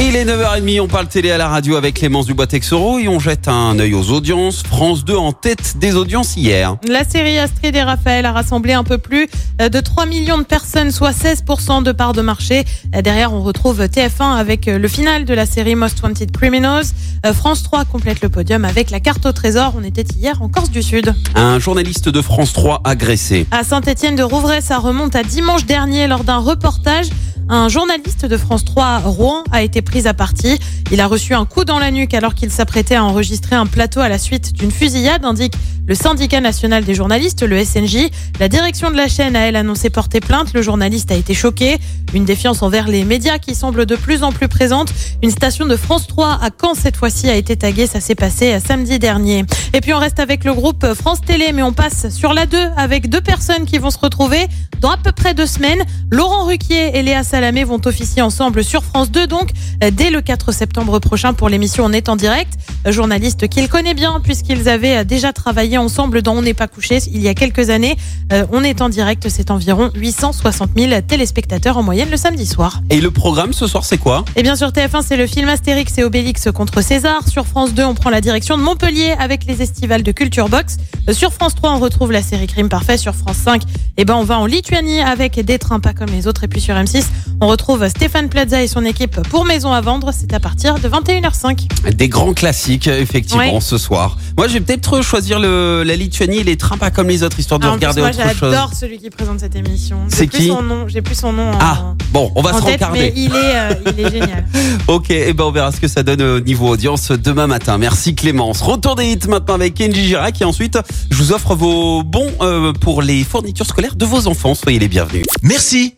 Il est 9h30, on parle télé à la radio avec Clémence Dubois-Texoro et on jette un œil aux audiences. France 2 en tête des audiences hier. La série Astrid et Raphaël a rassemblé un peu plus de 3 millions de personnes, soit 16% de part de marché. Derrière, on retrouve TF1 avec le final de la série Most Wanted Criminals. France 3 complète le podium avec la carte au trésor. On était hier en Corse du Sud. Un journaliste de France 3 agressé. À Saint-Étienne de Rouvray, ça remonte à dimanche dernier lors d'un reportage. Un journaliste de France 3 Rouen a été pris à partie. Il a reçu un coup dans la nuque alors qu'il s'apprêtait à enregistrer un plateau à la suite d'une fusillade, indique le syndicat national des journalistes, le SNJ. La direction de la chaîne a, elle, annoncé porter plainte. Le journaliste a été choqué. Une défiance envers les médias qui semble de plus en plus présente. Une station de France 3 à Caen, cette fois-ci, a été taguée. Ça s'est passé samedi dernier. Et puis, on reste avec le groupe France Télé, mais on passe sur la 2 avec deux personnes qui vont se retrouver dans à peu près deux semaines. Laurent Ruquier et Léa Salamé vont officier ensemble sur France 2, donc dès le 4 septembre prochain pour l'émission On est en direct. Journaliste qu'il connaît bien puisqu'ils avaient déjà travaillé ensemble dans On n'est pas couché il y a quelques années. On est en direct, c'est environ 860 000 téléspectateurs en moyenne le samedi soir. Et le programme ce soir, c'est quoi? Et bien sur TF1, c'est le film Astérix et Obélix contre César. Sur France 2, on prend la direction de Montpellier avec les estivales de Culture Box. Sur France 3, on retrouve la série Crime Parfait. Sur France 5, eh ben, on va en Lituanie avec des trains pas comme les autres. Et puis sur M6, on retrouve Stéphane Plaza et son équipe pour Maison à vendre. C'est à partir de 21h05. Des grands classiques, effectivement, Ouais. ce soir. Moi, je vais peut-être choisir le, la Lituanie et les trains pas comme les autres, histoire de Ah, plus, regarder moi, autre chose. j'adore celui qui présente cette émission. C'est plus qui son nom. J'ai plus son nom. en- Ah, bon, on va en se tête, regarder. mais il est, euh, il est génial. Ok, et ben on verra ce que ça donne au niveau audience demain matin. Merci Clémence. Retour des hits maintenant avec Kenji Girac et ensuite je vous offre vos bons euh, pour les fournitures scolaires de vos enfants. Soyez les bienvenus. Merci.